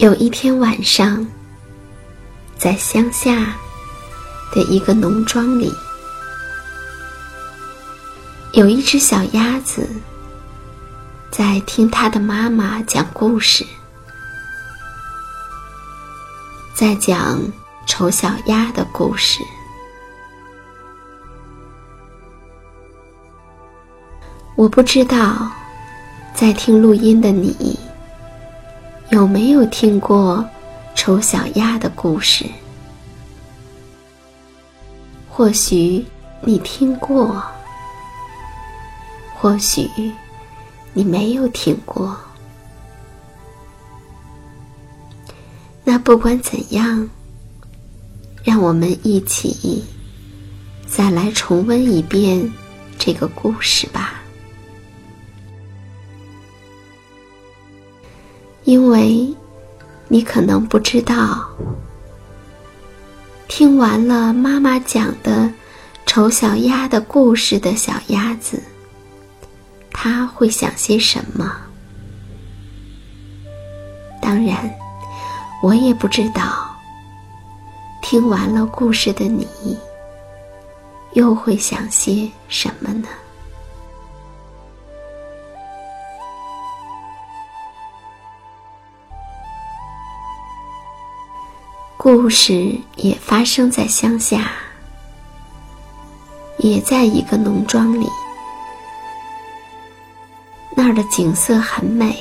有一天晚上，在乡下的一个农庄里，有一只小鸭子在听它的妈妈讲故事，在讲丑小鸭的故事。我不知道，在听录音的你。有没有听过丑小鸭的故事？或许你听过，或许你没有听过。那不管怎样，让我们一起再来重温一遍这个故事吧。因为，你可能不知道，听完了妈妈讲的丑小鸭的故事的小鸭子，他会想些什么？当然，我也不知道，听完了故事的你，又会想些什么呢？故事也发生在乡下，也在一个农庄里。那儿的景色很美，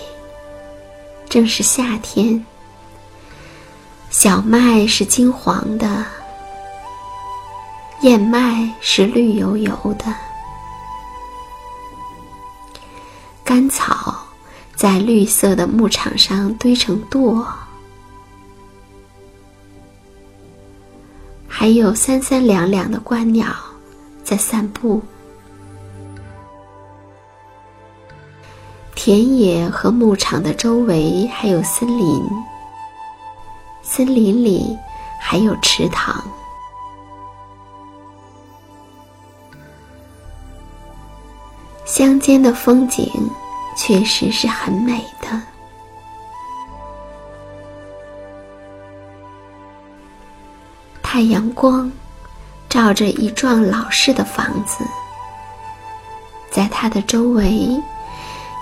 正是夏天。小麦是金黄的，燕麦是绿油油的，干草在绿色的牧场上堆成垛。还有三三两两的鹳鸟在散步，田野和牧场的周围还有森林，森林里还有池塘。乡间的风景确实是很美。太阳光照着一幢老式的房子，在它的周围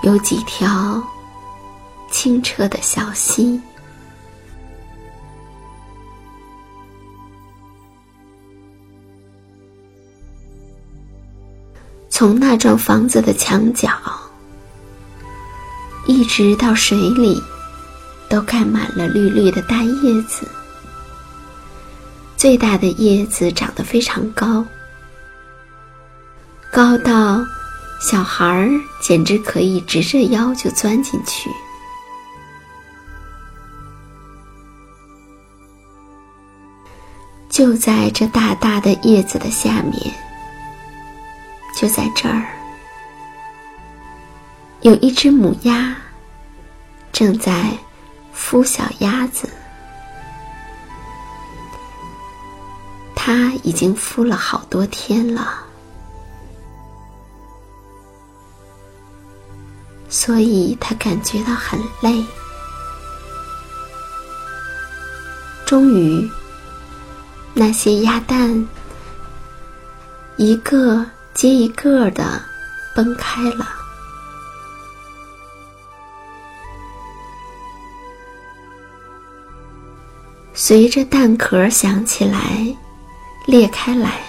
有几条清澈的小溪。从那幢房子的墙角一直到水里，都盖满了绿绿的大叶子。最大的叶子长得非常高，高到小孩儿简直可以直着腰就钻进去。就在这大大的叶子的下面，就在这儿，有一只母鸭正在孵小鸭子。他已经孵了好多天了，所以他感觉到很累。终于，那些鸭蛋一个接一个的崩开了，随着蛋壳响起来。裂开来，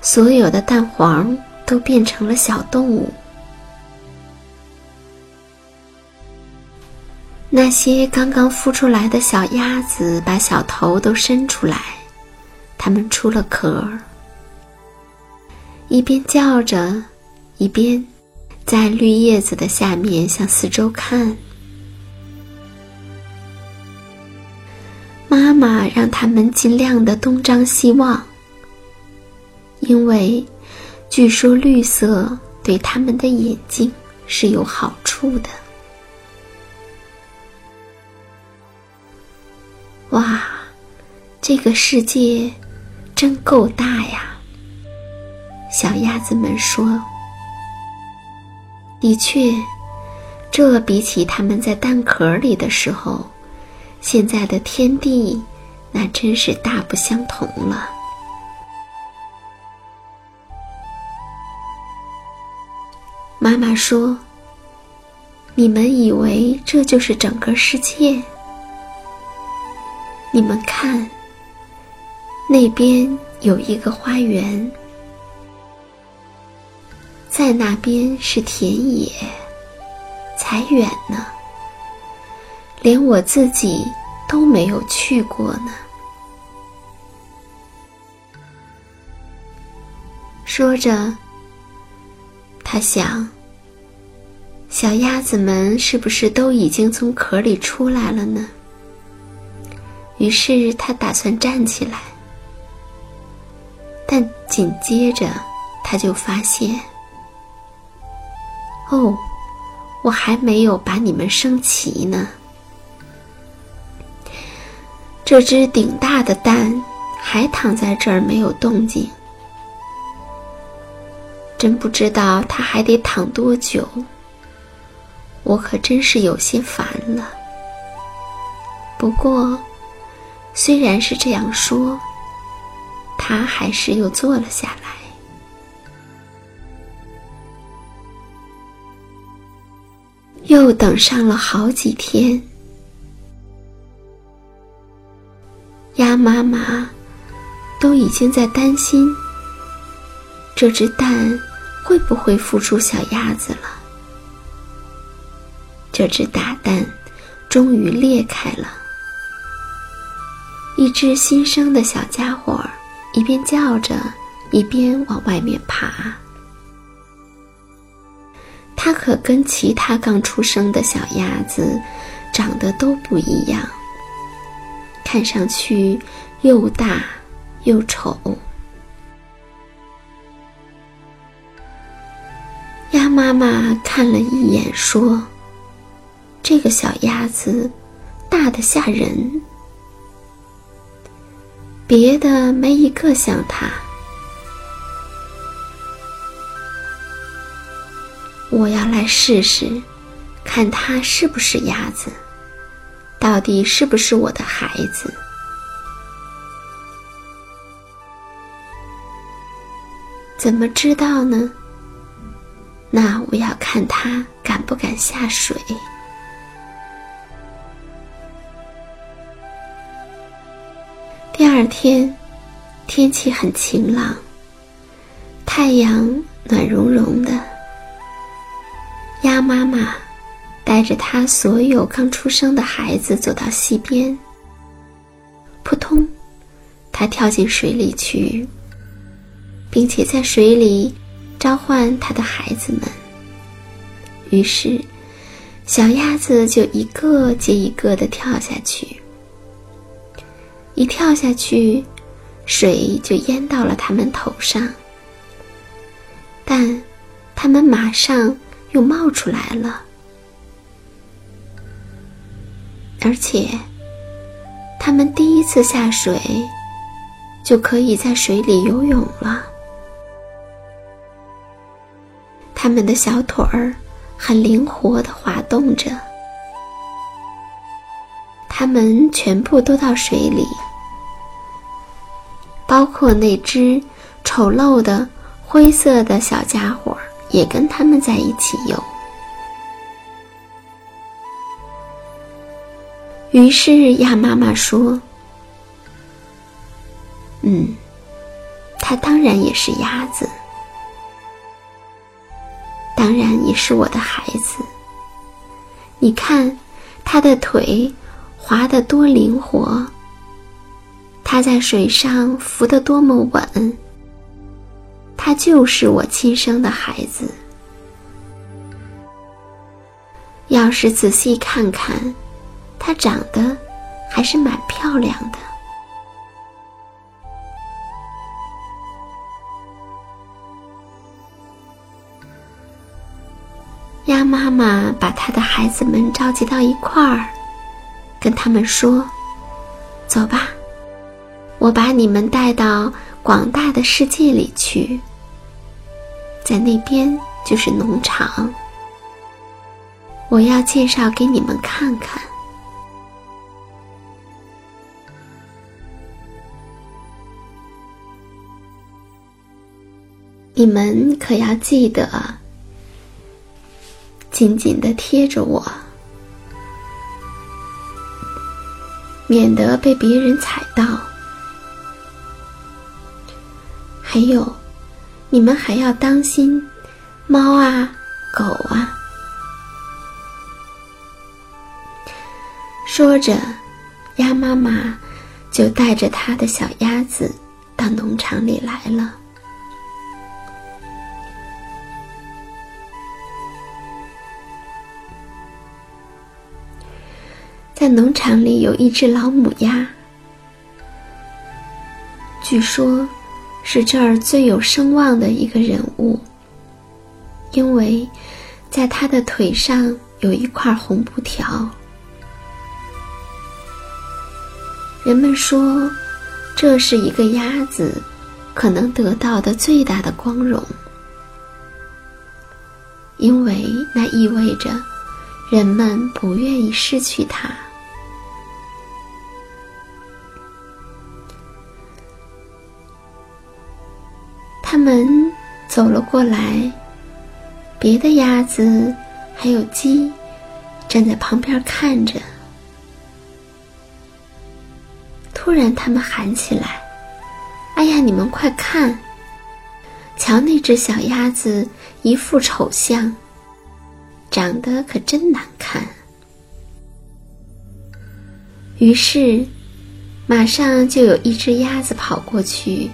所有的蛋黄都变成了小动物。那些刚刚孵出来的小鸭子把小头都伸出来，它们出了壳，一边叫着，一边在绿叶子的下面向四周看。妈让他们尽量的东张西望，因为据说绿色对他们的眼睛是有好处的。哇，这个世界真够大呀！小鸭子们说：“的确，这比起他们在蛋壳里的时候。”现在的天地，那真是大不相同了。妈妈说：“你们以为这就是整个世界？你们看，那边有一个花园，在那边是田野，才远呢。”连我自己都没有去过呢。说着，他想：小鸭子们是不是都已经从壳里出来了呢？于是他打算站起来，但紧接着他就发现：哦，我还没有把你们升齐呢。这只顶大的蛋还躺在这儿没有动静，真不知道它还得躺多久。我可真是有些烦了。不过，虽然是这样说，他还是又坐了下来。又等上了好几天。鸭妈妈都已经在担心，这只蛋会不会孵出小鸭子了。这只大蛋终于裂开了，一只新生的小家伙一边叫着，一边往外面爬。它可跟其他刚出生的小鸭子长得都不一样。看上去又大又丑。鸭妈妈看了一眼，说：“这个小鸭子大的吓人，别的没一个像它。”我要来试试，看它是不是鸭子，到底是不是我的孩子。怎么知道呢？那我要看它敢不敢下水。第二天，天气很晴朗，太阳暖融融的。鸭妈妈带着它所有刚出生的孩子走到溪边，扑通，它跳进水里去。并且在水里召唤他的孩子们。于是，小鸭子就一个接一个的跳下去。一跳下去，水就淹到了他们头上。但，他们马上又冒出来了，而且，他们第一次下水，就可以在水里游泳了。他们的小腿儿很灵活的滑动着，他们全部都到水里，包括那只丑陋的灰色的小家伙也跟他们在一起游。于是鸭妈妈说：“嗯，它当然也是鸭子。”当然也是我的孩子。你看，他的腿滑得多灵活，他在水上浮得多么稳。他就是我亲生的孩子。要是仔细看看，他长得还是蛮漂亮的。妈妈把她的孩子们召集到一块儿，跟他们说：“走吧，我把你们带到广大的世界里去。在那边就是农场，我要介绍给你们看看。你们可要记得。”紧紧的贴着我，免得被别人踩到。还有，你们还要当心猫啊、狗啊。说着，鸭妈妈就带着它的小鸭子到农场里来了。在农场里有一只老母鸭，据说，是这儿最有声望的一个人物，因为，在它的腿上有一块红布条。人们说，这是一个鸭子可能得到的最大的光荣，因为那意味着人们不愿意失去它。们走了过来，别的鸭子还有鸡站在旁边看着。突然，他们喊起来：“哎呀，你们快看！瞧那只小鸭子，一副丑相，长得可真难看。”于是，马上就有一只鸭子跑过去。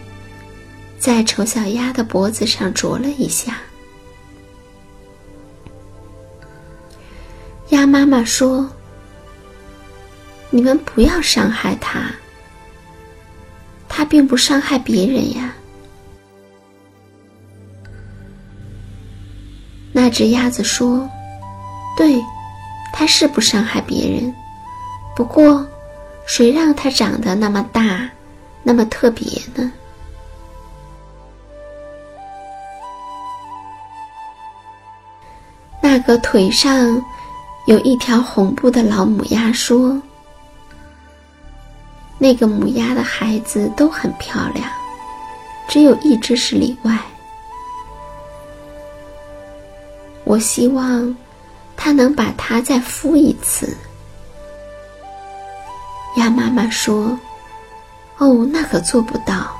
在丑小鸭的脖子上啄了一下。鸭妈妈说：“你们不要伤害它，它并不伤害别人呀。”那只鸭子说：“对，它是不伤害别人，不过，谁让它长得那么大，那么特别呢？”那个腿上有一条红布的老母鸭说：“那个母鸭的孩子都很漂亮，只有一只是例外。我希望他能把它再孵一次。”鸭妈妈说：“哦，那可做不到。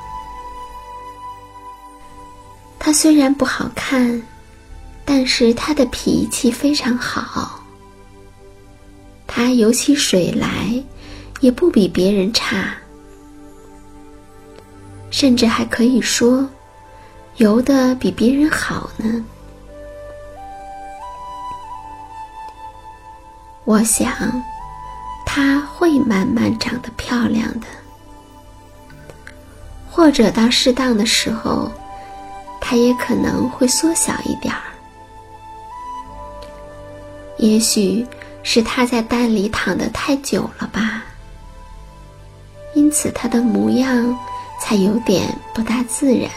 它虽然不好看。”但是他的脾气非常好，他游起水来也不比别人差，甚至还可以说游的比别人好呢。我想他会慢慢长得漂亮的，或者到适当的时候，他也可能会缩小一点儿。也许是它在蛋里躺得太久了吧，因此它的模样才有点不大自然。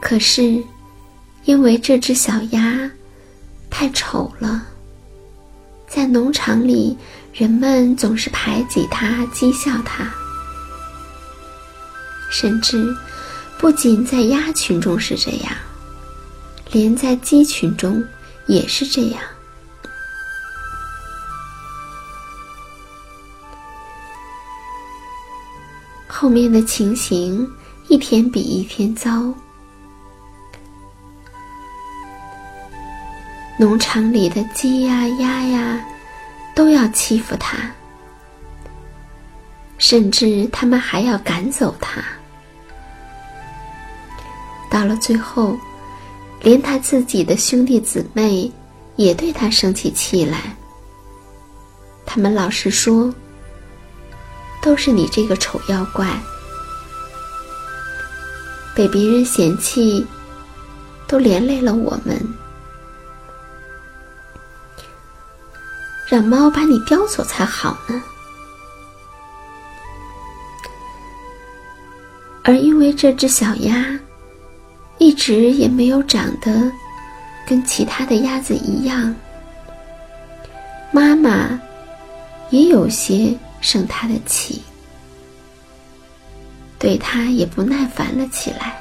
可是，因为这只小鸭太丑了，在农场里，人们总是排挤它、讥笑它。甚至，不仅在鸭群中是这样，连在鸡群中也是这样。后面的情形一天比一天糟，农场里的鸡呀、鸭呀，都要欺负它，甚至他们还要赶走它。到了最后，连他自己的兄弟姊妹也对他生起气来。他们老是说：“都是你这个丑妖怪，被别人嫌弃，都连累了我们。让猫把你叼走才好呢。”而因为这只小鸭。一直也没有长得跟其他的鸭子一样，妈妈也有些生他的气，对他也不耐烦了起来。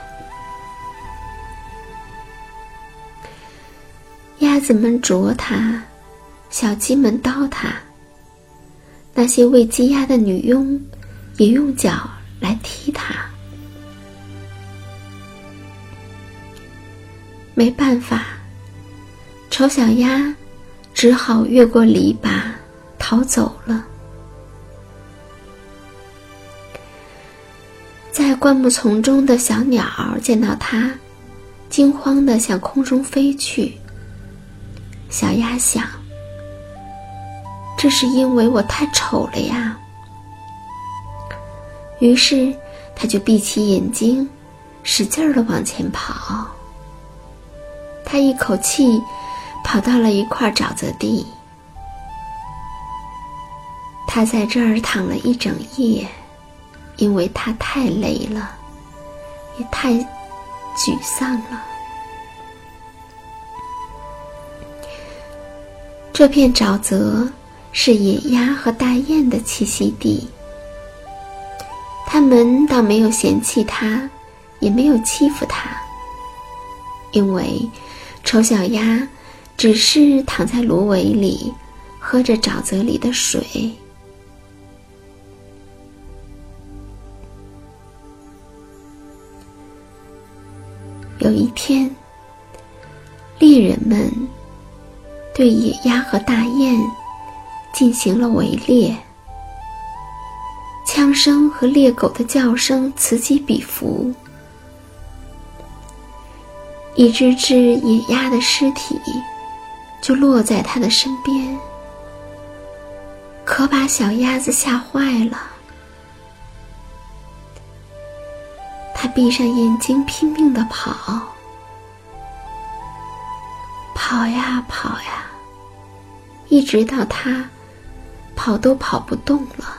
鸭子们啄它，小鸡们叨它，那些喂鸡鸭的女佣也用脚来踢它。没办法，丑小鸭只好越过篱笆逃走了。在灌木丛中的小鸟见到它，惊慌的向空中飞去。小鸭想：“这是因为我太丑了呀。”于是，它就闭起眼睛，使劲儿的往前跑。他一口气跑到了一块沼泽地，他在这儿躺了一整夜，因为他太累了，也太沮丧了。这片沼泽是野鸭和大雁的栖息地，它们倒没有嫌弃它，也没有欺负它，因为。丑小鸭只是躺在芦苇里，喝着沼泽里的水。有一天，猎人们对野鸭和大雁进行了围猎，枪声和猎狗的叫声此起彼伏。一只只野鸭的尸体就落在他的身边，可把小鸭子吓坏了。他闭上眼睛，拼命的跑，跑呀跑呀，一直到他跑都跑不动了。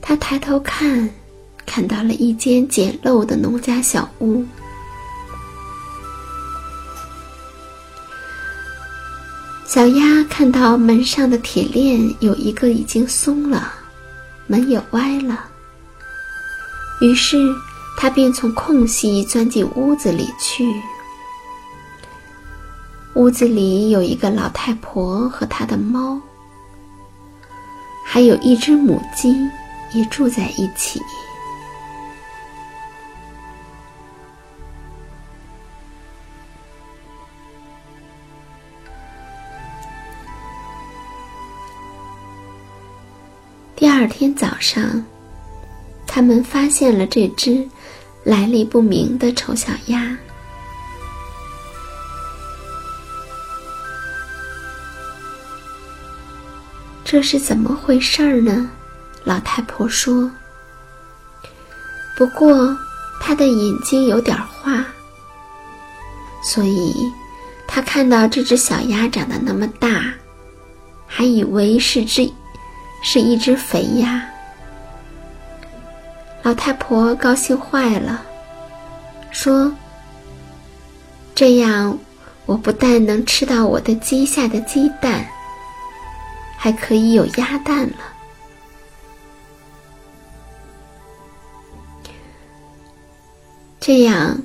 他抬头看，看到了一间简陋的农家小屋。小鸭看到门上的铁链有一个已经松了，门也歪了。于是，它便从空隙钻进屋子里去。屋子里有一个老太婆和她的猫，还有一只母鸡也住在一起。天早上，他们发现了这只来历不明的丑小鸭。这是怎么回事儿呢？老太婆说：“不过她的眼睛有点花，所以他看到这只小鸭长得那么大，还以为是只。”是一只肥鸭，老太婆高兴坏了，说：“这样，我不但能吃到我的鸡下的鸡蛋，还可以有鸭蛋了。”这样，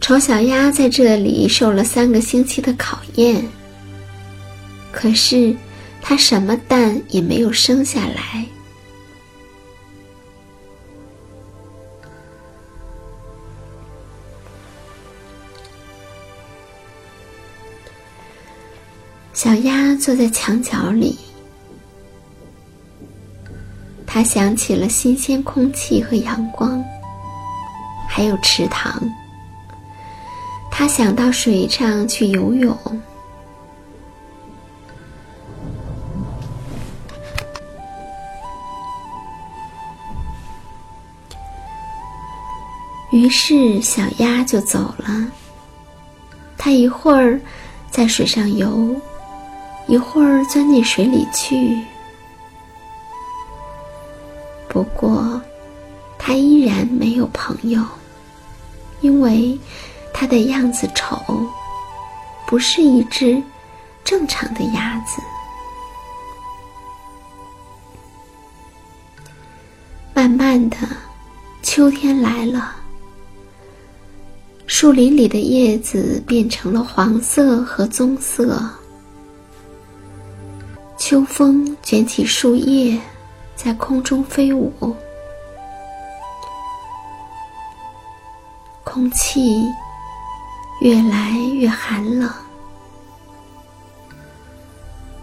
丑小鸭在这里受了三个星期的考验，可是。它什么蛋也没有生下来。小鸭坐在墙角里，它想起了新鲜空气和阳光，还有池塘。它想到水上去游泳。于是，小鸭就走了。它一会儿在水上游，一会儿钻进水里去。不过，它依然没有朋友，因为它的样子丑，不是一只正常的鸭子。慢慢的，秋天来了。树林里的叶子变成了黄色和棕色，秋风卷起树叶，在空中飞舞，空气越来越寒冷，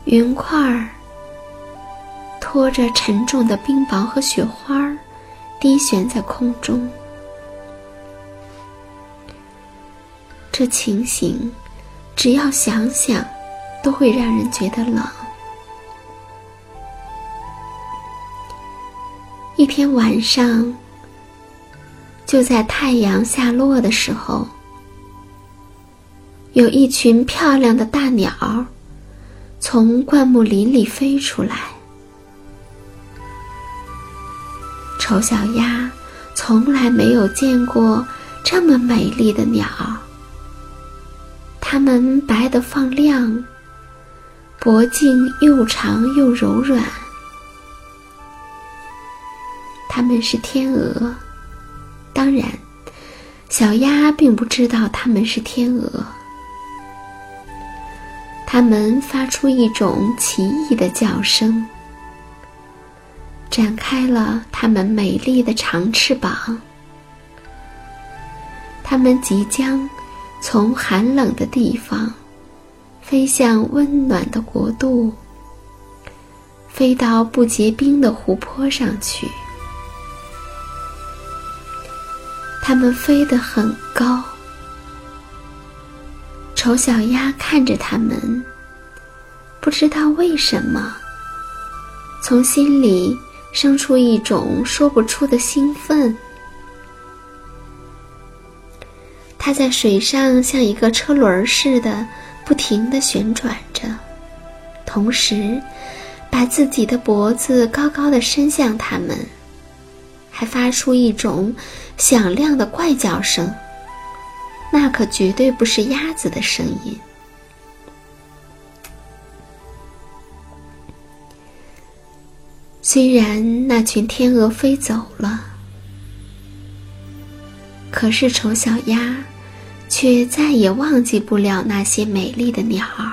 云块儿拖着沉重的冰雹和雪花，低悬在空中。这情形，只要想想，都会让人觉得冷。一天晚上，就在太阳下落的时候，有一群漂亮的大鸟从灌木林里飞出来。丑小鸭从来没有见过这么美丽的鸟。它们白得放亮，脖颈又长又柔软。它们是天鹅，当然，小鸭并不知道它们是天鹅。它们发出一种奇异的叫声，展开了它们美丽的长翅膀。它们即将。从寒冷的地方飞向温暖的国度，飞到不结冰的湖泊上去。它们飞得很高。丑小鸭看着它们，不知道为什么，从心里生出一种说不出的兴奋。它在水上像一个车轮似的，不停地旋转着，同时，把自己的脖子高高的伸向它们，还发出一种响亮的怪叫声。那可绝对不是鸭子的声音。虽然那群天鹅飞走了，可是丑小鸭却再也忘记不了那些美丽的鸟儿。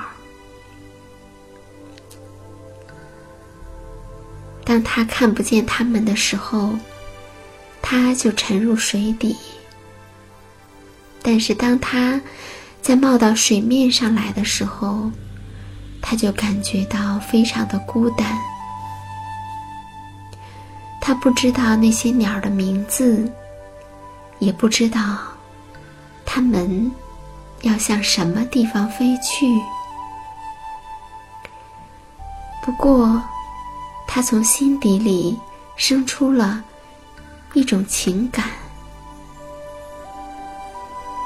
当他看不见它们的时候，他就沉入水底。但是当他在冒到水面上来的时候，他就感觉到非常的孤单。他不知道那些鸟的名字，也不知道它们要向什么地方飞去。不过，他从心底里生出了一种情感，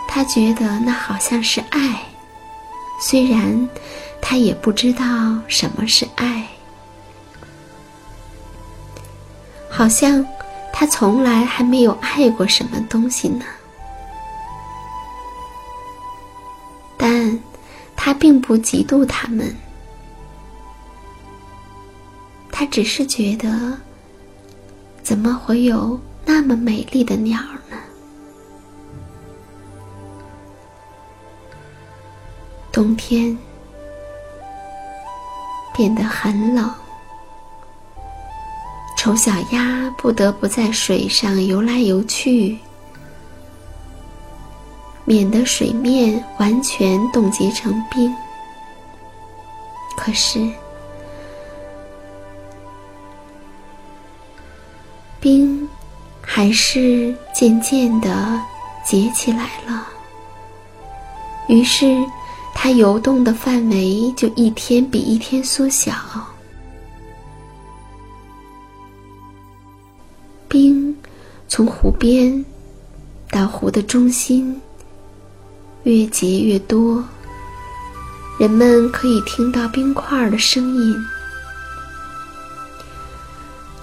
他觉得那好像是爱，虽然他也不知道什么是爱。好像他从来还没有爱过什么东西呢，但他并不嫉妒他们，他只是觉得，怎么会有那么美丽的鸟呢？冬天变得很冷。丑小鸭不得不在水上游来游去，免得水面完全冻结成冰。可是，冰还是渐渐的结起来了。于是，它游动的范围就一天比一天缩小。从湖边到湖的中心越结越多，人们可以听到冰块的声音。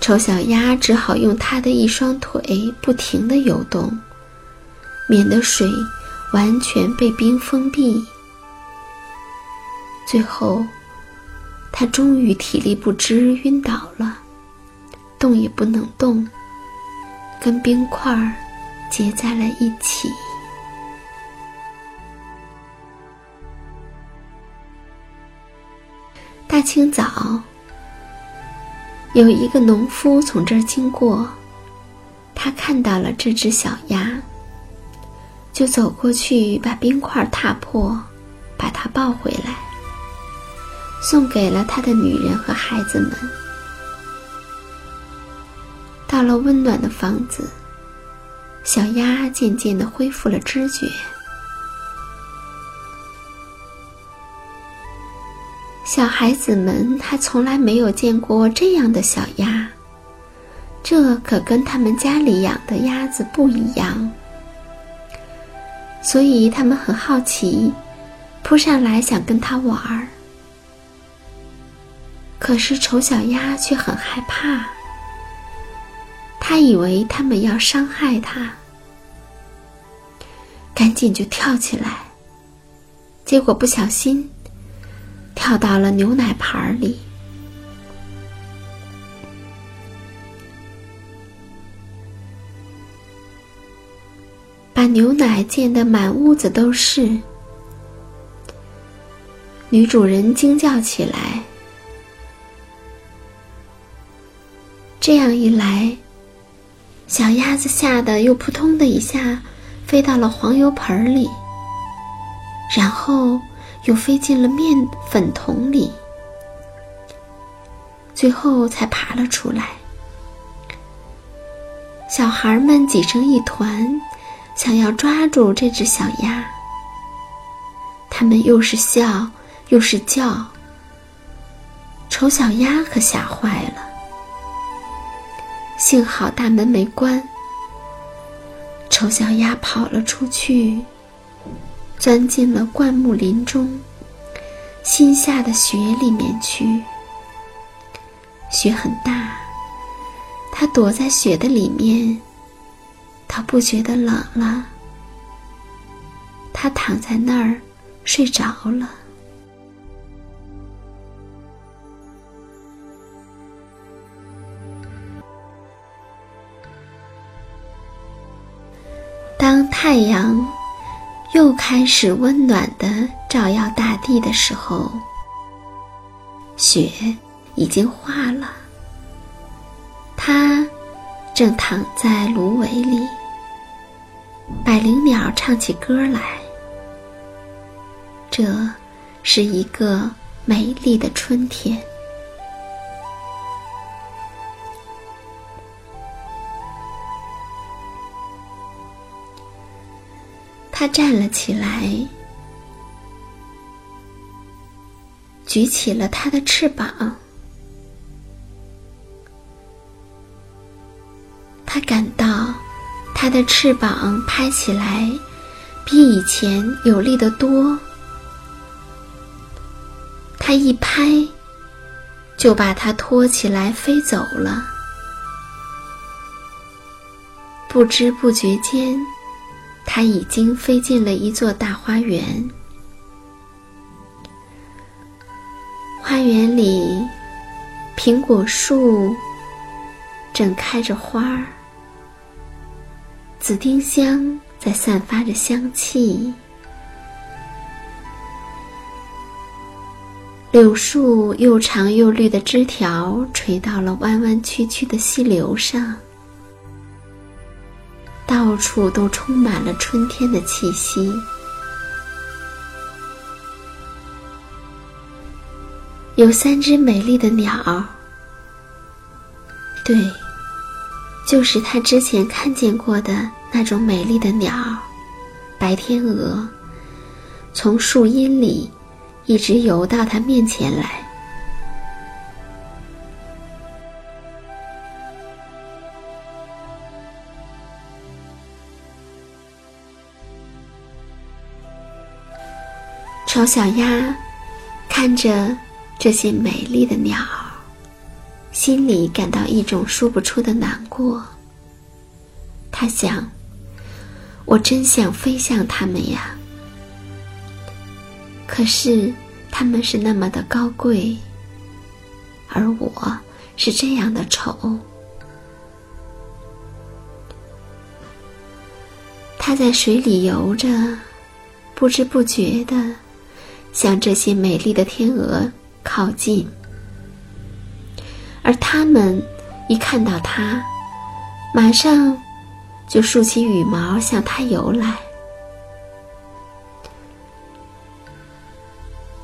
丑小鸭只好用它的一双腿不停的游动，免得水完全被冰封闭。最后，它终于体力不支晕倒了，动也不能动。跟冰块结在了一起。大清早，有一个农夫从这儿经过，他看到了这只小鸭，就走过去把冰块踏破，把它抱回来，送给了他的女人和孩子们。到了温暖的房子，小鸭渐渐的恢复了知觉。小孩子们还从来没有见过这样的小鸭，这可跟他们家里养的鸭子不一样，所以他们很好奇，扑上来想跟它玩儿。可是丑小鸭却很害怕。他以为他们要伤害他，赶紧就跳起来，结果不小心跳到了牛奶盘里，把牛奶溅得满屋子都是。女主人惊叫起来，这样一来。小鸭子吓得又扑通的一下飞到了黄油盆里，然后又飞进了面粉桶里，最后才爬了出来。小孩们挤成一团，想要抓住这只小鸭。他们又是笑又是叫，丑小鸭可吓坏了。幸好大门没关，丑小鸭跑了出去，钻进了灌木林中，新下的雪里面去。雪很大，它躲在雪的里面，它不觉得冷了。他躺在那儿睡着了。当太阳又开始温暖的照耀大地的时候，雪已经化了。他正躺在芦苇里，百灵鸟唱起歌来。这是一个美丽的春天。他站了起来，举起了他的翅膀。他感到他的翅膀拍起来比以前有力得多。他一拍，就把它托起来飞走了。不知不觉间。他已经飞进了一座大花园，花园里苹果树正开着花儿，紫丁香在散发着香气，柳树又长又绿的枝条垂到了弯弯曲曲的溪流上。到处都充满了春天的气息。有三只美丽的鸟，对，就是他之前看见过的那种美丽的鸟——白天鹅，从树荫里一直游到他面前来。丑小鸭看着这些美丽的鸟，心里感到一种说不出的难过。他想：“我真想飞向它们呀，可是它们是那么的高贵，而我是这样的丑。”它在水里游着，不知不觉的。向这些美丽的天鹅靠近，而它们一看到它，马上就竖起羽毛向它游来。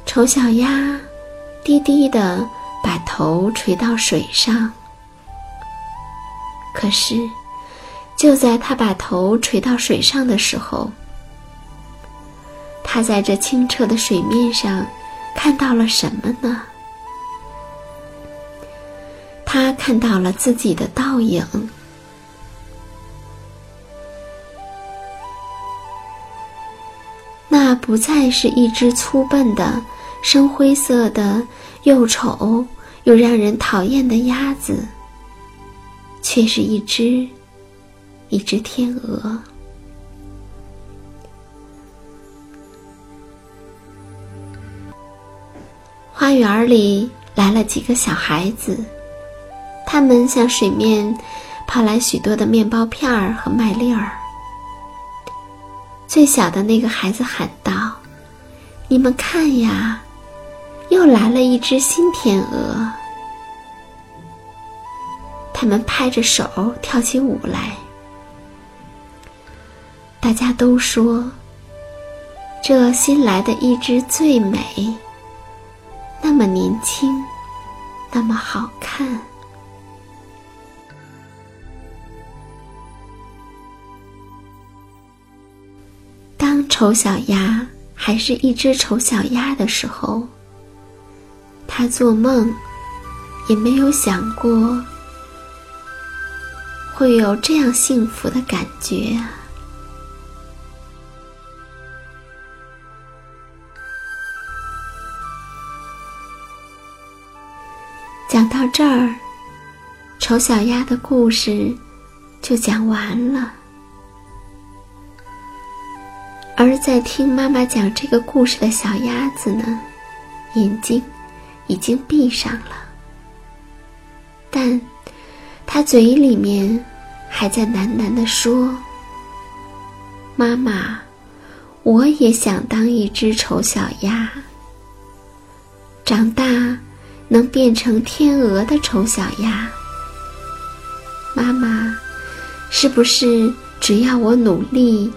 丑小鸭低低的把头垂到水上，可是就在它把头垂到水上的时候，他在这清澈的水面上看到了什么呢？他看到了自己的倒影。那不再是一只粗笨的、深灰色的、又丑又让人讨厌的鸭子，却是一只，一只天鹅。花园里来了几个小孩子，他们向水面抛来许多的面包片儿和麦粒儿。最小的那个孩子喊道：“你们看呀，又来了一只新天鹅。”他们拍着手跳起舞来。大家都说：“这新来的一只最美。”那么年轻，那么好看。当丑小鸭还是一只丑小鸭的时候，它做梦也没有想过会有这样幸福的感觉啊。讲到这儿，丑小鸭的故事就讲完了。而在听妈妈讲这个故事的小鸭子呢，眼睛已经闭上了，但它嘴里面还在喃喃地说：“妈妈，我也想当一只丑小鸭，长大能变成天鹅的丑小鸭。妈妈，是不是只要我努力？”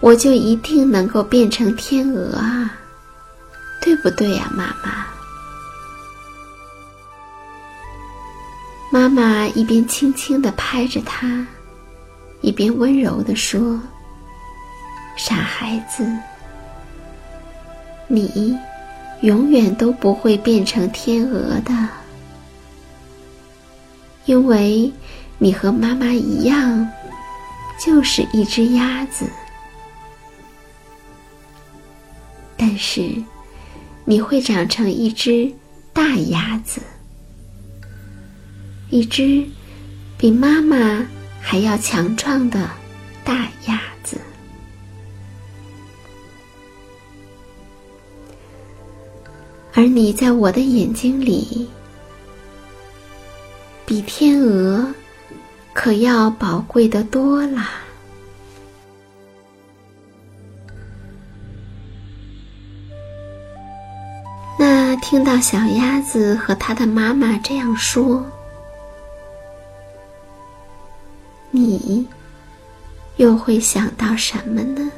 我就一定能够变成天鹅啊，对不对呀，妈妈？妈妈一边轻轻的拍着他，一边温柔的说：“傻孩子，你永远都不会变成天鹅的，因为你和妈妈一样，就是一只鸭子。”但是，你会长成一只大鸭子，一只比妈妈还要强壮的大鸭子。而你在我的眼睛里，比天鹅可要宝贵的多啦。那听到小鸭子和它的妈妈这样说，你又会想到什么呢？